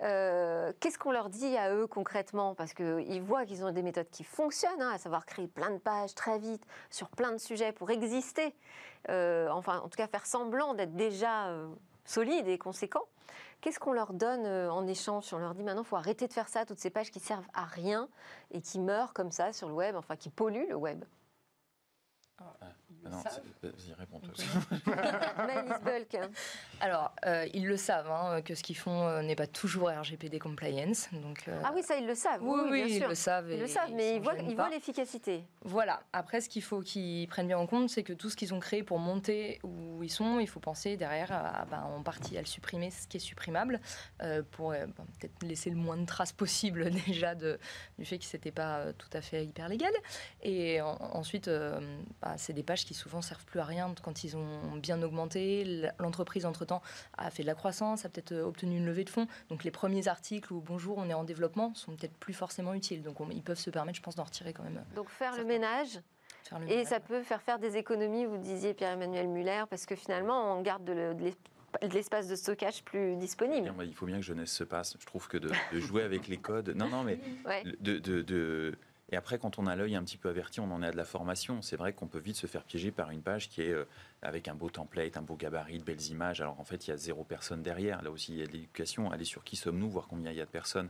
[SPEAKER 1] Euh, qu'est-ce qu'on leur dit à eux concrètement? Parce qu'ils voient qu'ils ont des méthodes qui fonctionnent, hein, à savoir créer plein de pages très vite sur plein de sujets pour exister. enfin, en tout cas, faire semblant d'être déjà solide et conséquent. Qu'est-ce qu'on leur donne en échange? On leur dit maintenant, il faut arrêter de faire ça, toutes ces pages qui servent à rien et qui meurent comme ça sur le web, enfin qui polluent le web.
[SPEAKER 6] Ah. Ah non, vas-y, réponds-toi.
[SPEAKER 5] Bulk. Alors, euh, ils le savent, hein, que ce qu'ils font euh, n'est pas toujours RGPD compliance. Donc,
[SPEAKER 1] euh, Ah oui, ça, ils le savent.
[SPEAKER 5] Oui, oui, ils le savent.
[SPEAKER 1] Ils le savent, mais ils, voient, ils voient l'efficacité.
[SPEAKER 5] Voilà. Après, ce qu'il faut qu'ils prennent bien en compte, c'est que tout ce qu'ils ont créé pour monter où ils sont, il faut penser derrière, à, ben, en partie, à le supprimer, ce qui est supprimable, pour ben, peut-être laisser le moins de traces possible déjà de, du fait que ce n'était pas tout à fait hyper légal. Et ensuite, bah, c'est des pages qui souvent servent plus à rien quand ils ont bien augmenté. L'entreprise, entre-temps, a fait de la croissance, a peut-être euh, obtenu une levée de fonds. Donc les premiers articles où bonjour, on est en développement sont peut-être plus forcément utiles. Donc ils peuvent se permettre, je pense, d'en retirer quand même.
[SPEAKER 1] Euh, Donc faire le ménage et ça peut faire faire des économies, vous disiez Pierre-Emmanuel Muller, parce que finalement, on garde de l'espace de stockage plus disponible.
[SPEAKER 6] Il faut bien que jeunesse se passe. Je trouve que de, jouer avec les codes, non, non, mais de, de, et après, quand on a l'œil un petit peu averti, on en est à de la formation. C'est vrai qu'on peut vite se faire piéger par une page qui est euh, avec un beau template, un beau gabarit, de belles images. Alors en fait, il y a zéro personne derrière. Là aussi, il y a de l'éducation. Aller sur qui sommes-nous, voir combien il y a de personnes.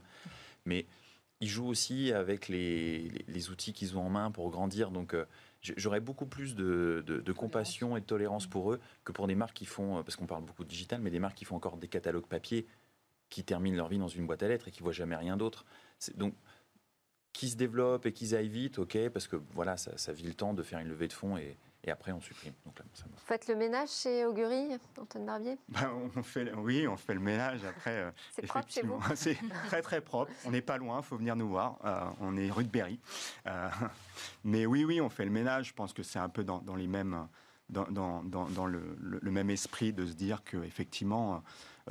[SPEAKER 6] Mais ils jouent aussi avec les, outils qu'ils ont en main pour grandir. Donc euh, j'aurais beaucoup plus de, compassion et de tolérance pour eux que pour des marques qui font, euh, parce qu'on parle beaucoup de digital, mais des marques qui font encore des catalogues papier qui terminent leur vie dans une boîte à lettres et qui voient jamais rien d'autre. Donc qui se développe et qu'ils aillent vite, ok, parce que voilà, ça, ça vit le temps de faire une levée de fonds et, et après on supprime. Donc là,
[SPEAKER 1] ça Vous faites le ménage chez Augury, Antoine Barbier?
[SPEAKER 7] Ben, on fait, Oui, on fait le ménage après.
[SPEAKER 1] Euh, c'est propre chez vous
[SPEAKER 7] C'est très très propre. On n'est pas loin, il faut venir nous voir. Euh, on est rue de Berry. Euh, mais oui, oui, on fait le ménage. Je pense que c'est un peu dans, dans les mêmes dans, dans, dans le, le, même esprit de se dire que effectivement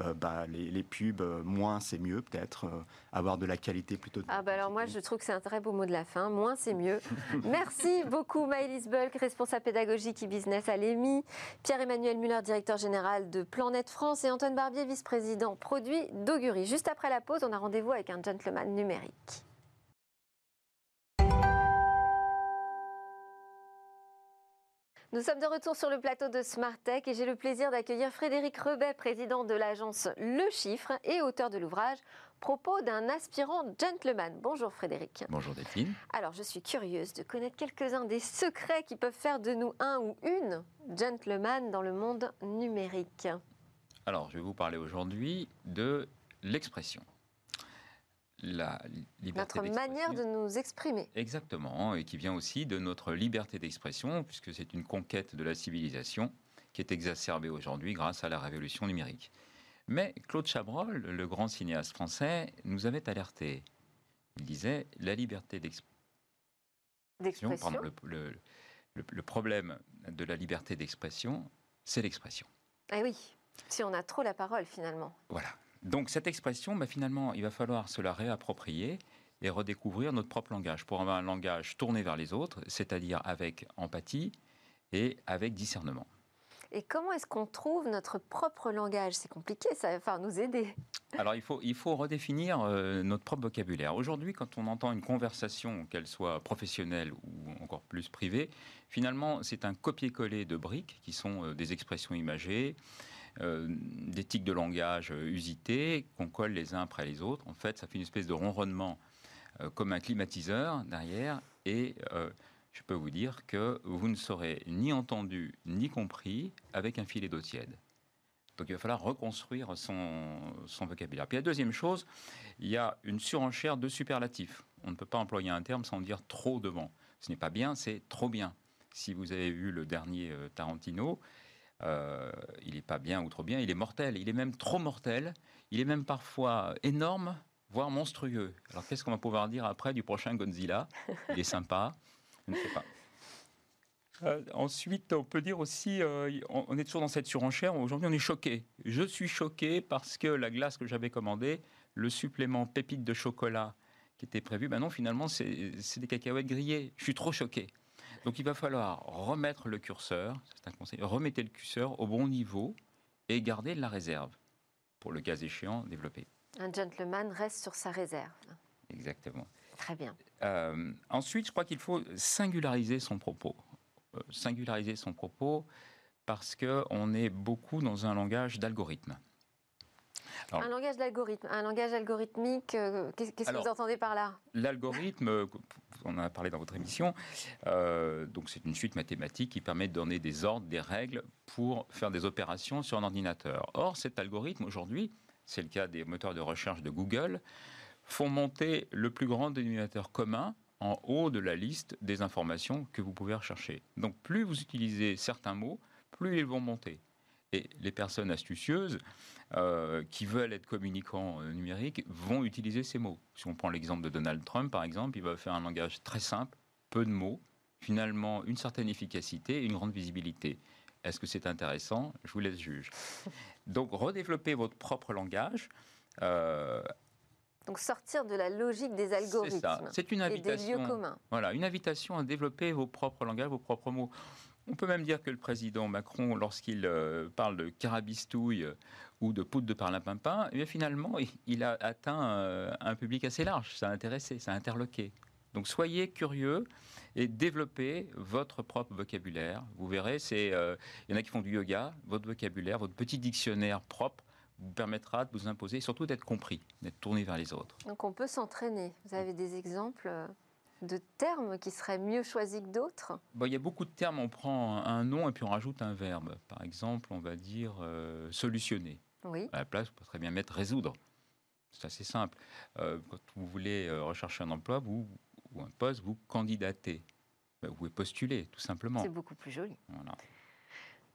[SPEAKER 7] euh, bah, les, pubs, euh, moins c'est mieux peut-être, euh, avoir de la qualité plutôt.
[SPEAKER 1] ah bah alors moi je trouve que c'est un très beau mot de la fin, moins c'est mieux. Merci beaucoup Maëlys Bulk, responsable pédagogique et business à l'EMI, Pierre-Emmanuel Muller, directeur général de Planète France et Antoine Barbier, vice-président produit d'Augury. Juste après la pause, on a rendez-vous avec un gentleman numérique. Nous sommes de retour sur le plateau de Smart Tech et j'ai le plaisir d'accueillir Frédéric Rebet, président de l'agence Le Chiffre et auteur de l'ouvrage Propos d'un aspirant gentleman. Bonjour Frédéric.
[SPEAKER 8] Bonjour Delphine.
[SPEAKER 1] Alors je suis curieuse de connaître quelques-uns des secrets qui peuvent faire de nous un ou une gentleman dans le monde numérique.
[SPEAKER 8] Alors je vais vous parler aujourd'hui de l'expression
[SPEAKER 1] la liberté Notre manière de nous exprimer.
[SPEAKER 8] Exactement, et qui vient aussi de notre liberté d'expression, puisque c'est une conquête de la civilisation qui est exacerbée aujourd'hui grâce à la révolution numérique. Mais Claude Chabrol, le grand cinéaste français, nous avait alerté. Il disait la liberté d'expression. Le, le, problème de la liberté d'expression, c'est l'expression.
[SPEAKER 1] Ah oui, si on a trop la parole finalement.
[SPEAKER 8] Voilà. Donc cette expression, bah, finalement, il va falloir se la réapproprier et redécouvrir notre propre langage pour avoir un langage tourné vers les autres, c'est-à-dire avec empathie et avec discernement.
[SPEAKER 1] Et comment est-ce qu'on trouve notre propre langage? C'est compliqué, ça va falloir nous aider.
[SPEAKER 8] Alors il faut, il faut redéfinir euh, notre propre vocabulaire. Aujourd'hui, quand on entend une conversation, qu'elle soit professionnelle ou encore plus privée, finalement c'est un copier-coller de briques qui sont euh, des expressions imagées, des tics de langage euh, usités qu'on colle les uns après les autres. En fait, ça fait une espèce de ronronnement euh, comme un climatiseur derrière. Et je peux vous dire que vous ne serez ni entendu ni compris avec un filet d'eau tiède. Donc il va falloir reconstruire son, son, vocabulaire. Puis la deuxième chose, il y a une surenchère de superlatifs. On ne peut pas employer un terme sans dire trop devant. Ce n'est pas bien, c'est trop bien. Si vous avez vu le dernier Tarantino, euh, il n'est pas bien ou trop bien, il est mortel. Il est même trop mortel. Il est même parfois énorme, voire monstrueux. Alors qu'est-ce qu'on va pouvoir dire après du prochain Godzilla? Il est sympa. Euh, ensuite, on peut dire aussi, euh, on, est toujours dans cette surenchère. Aujourd'hui, on est choqué. Je suis choqué parce que la glace que j'avais commandée, le supplément pépite de chocolat qui était prévu, ben non, finalement, c'est des cacahuètes grillées. Je suis trop choqué. Donc il va falloir remettre le curseur, c'est un conseil, remettez le curseur au bon niveau et garder de la réserve pour le cas échéant développer.
[SPEAKER 1] Un gentleman reste sur sa réserve.
[SPEAKER 8] Exactement.
[SPEAKER 1] Très bien.
[SPEAKER 8] Euh, ensuite, je crois qu'il faut singulariser son propos. Euh, singulariser son propos parce qu'on est beaucoup dans un langage d'algorithme.
[SPEAKER 1] Un langage d'algorithme, un langage algorithmique, euh, qu'est-ce que vous entendez par là?
[SPEAKER 8] L'algorithme, on en a parlé dans votre émission, euh, donc c'est une suite mathématique qui permet de donner des ordres, des règles pour faire des opérations sur un ordinateur. Or, cet algorithme aujourd'hui, c'est le cas des moteurs de recherche de Google, font monter le plus grand dénominateur commun en haut de la liste des informations que vous pouvez rechercher. Donc plus vous utilisez certains mots, plus ils vont monter. Et les personnes astucieuses euh, qui veulent être communicants euh, numériques vont utiliser ces mots. Si on prend l'exemple de Donald Trump, par exemple, il va faire un langage très simple, peu de mots, finalement une certaine efficacité et une grande visibilité. Est-ce que c'est intéressant? Je vous laisse juger. Donc redévelopper votre propre langage.
[SPEAKER 1] Euh, donc sortir de la logique des algorithmes.
[SPEAKER 8] C'est une invitation. Et des lieux communs. Voilà, une invitation à développer vos propres langages, vos propres mots. On peut même dire que le président Macron, lorsqu'il euh, parle de carabistouille euh, ou de poudre de parlimpinpin, eh finalement, il, a atteint euh, un public assez large. Ça a intéressé, ça a interloqué. Donc soyez curieux et développez votre propre vocabulaire. Vous verrez, il y en a qui font du yoga. Votre vocabulaire, votre petit dictionnaire propre vous permettra de vous imposer et surtout d'être compris, d'être tourné vers les autres.
[SPEAKER 1] Donc on peut s'entraîner. Vous avez des exemples de termes qui seraient mieux choisis que d'autres
[SPEAKER 8] bon, Il y a beaucoup de termes, on prend un nom et puis on rajoute un verbe. Par exemple, on va dire euh, solutionner.
[SPEAKER 1] Oui.
[SPEAKER 8] À la place, on peut très bien mettre résoudre. C'est assez simple. Euh, quand vous voulez euh, rechercher un emploi vous, ou un poste, vous candidatez. Ben, vous pouvez postuler, tout simplement.
[SPEAKER 1] C'est beaucoup plus joli. Voilà.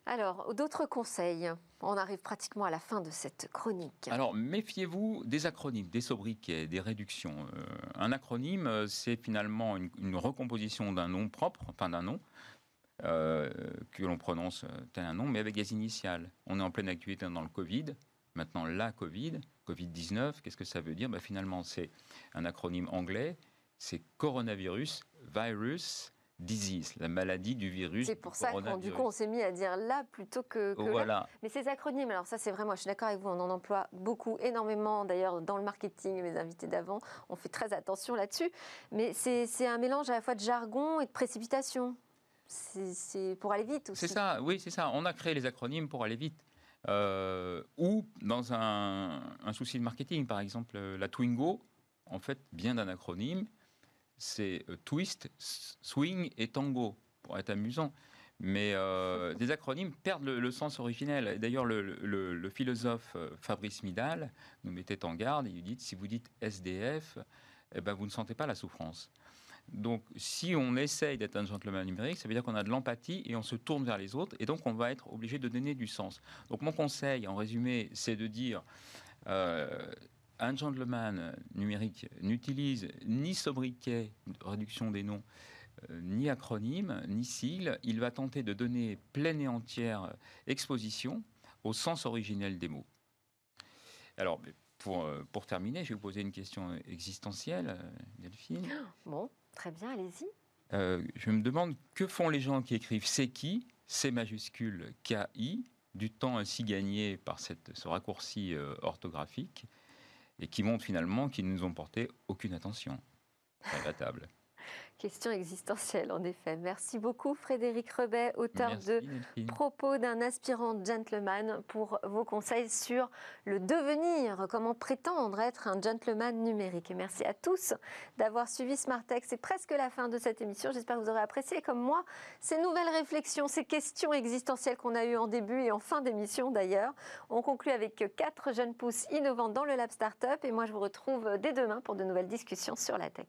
[SPEAKER 1] Alors, d'autres conseils On arrive pratiquement à la fin de cette chronique.
[SPEAKER 8] Alors, méfiez-vous des acronymes, des sobriquets, des réductions. Euh, un acronyme, euh, c'est finalement une, recomposition d'un nom propre, enfin d'un nom, euh, que l'on prononce tel un nom, mais avec des initiales. On est en pleine actualité dans le Covid. Maintenant, la Covid, Covid-19, qu'est-ce que ça veut dire? Ben, Finalement, c'est un acronyme anglais, c'est coronavirus, virus, disease, la maladie du virus.
[SPEAKER 1] C'est pour ça qu'on du coup on s'est mis à dire là plutôt que,
[SPEAKER 8] voilà.
[SPEAKER 1] Mais ces acronymes, alors ça c'est vrai, moi je suis d'accord avec vous, on en emploie beaucoup, énormément d'ailleurs dans le marketing, mes invités d'avant, on fait très attention là-dessus, mais c'est un mélange à la fois de jargon et de précipitation. C'est pour aller vite aussi.
[SPEAKER 8] C'est ça, oui c'est ça, on a créé les acronymes pour aller vite. Euh, ou dans un, un, souci de marketing, par exemple la Twingo, en fait, bien d'un acronyme, c'est euh, twist, swing et tango, pour être amusant. Mais euh, des acronymes perdent le, sens originel. D'ailleurs, le, philosophe euh, Fabrice Midal nous mettait en garde. Il dit si vous dites SDF, eh ben, vous ne sentez pas la souffrance. Donc, si on essaye d'être un gentleman numérique, ça veut dire qu'on a de l'empathie et on se tourne vers les autres, et donc on va être obligé de donner du sens. Donc, mon conseil, en résumé, c'est de dire un gentleman numérique n'utilise ni sobriquet, réduction des noms, euh, ni acronyme, ni sigle. Il va tenter de donner pleine et entière exposition au sens originel des mots. Alors, pour, euh, pour terminer, je vais vous poser une question existentielle, euh, Delphine.
[SPEAKER 1] Bon, très bien, allez-y.
[SPEAKER 8] je me demande que font les gens qui écrivent c'est qui, C majuscule KI, du temps ainsi gagné par cette, ce raccourci orthographique? Et qui montrent finalement qu'ils ne nous ont porté aucune attention table.
[SPEAKER 1] Question existentielle, en effet. Merci beaucoup, Frédéric Rebet, auteur de Propos d'un aspirant gentleman, pour vos conseils sur le devenir, comment prétendre être un gentleman numérique. Et merci à tous d'avoir suivi Smartex. C'est presque la fin de cette émission. J'espère que vous aurez apprécié, comme moi, ces nouvelles réflexions, ces questions existentielles qu'on a eues en début et en fin d'émission d'ailleurs. On conclut avec quatre jeunes pousses innovantes dans le Lab Startup. Et moi, je vous retrouve dès demain pour de nouvelles discussions sur la tech.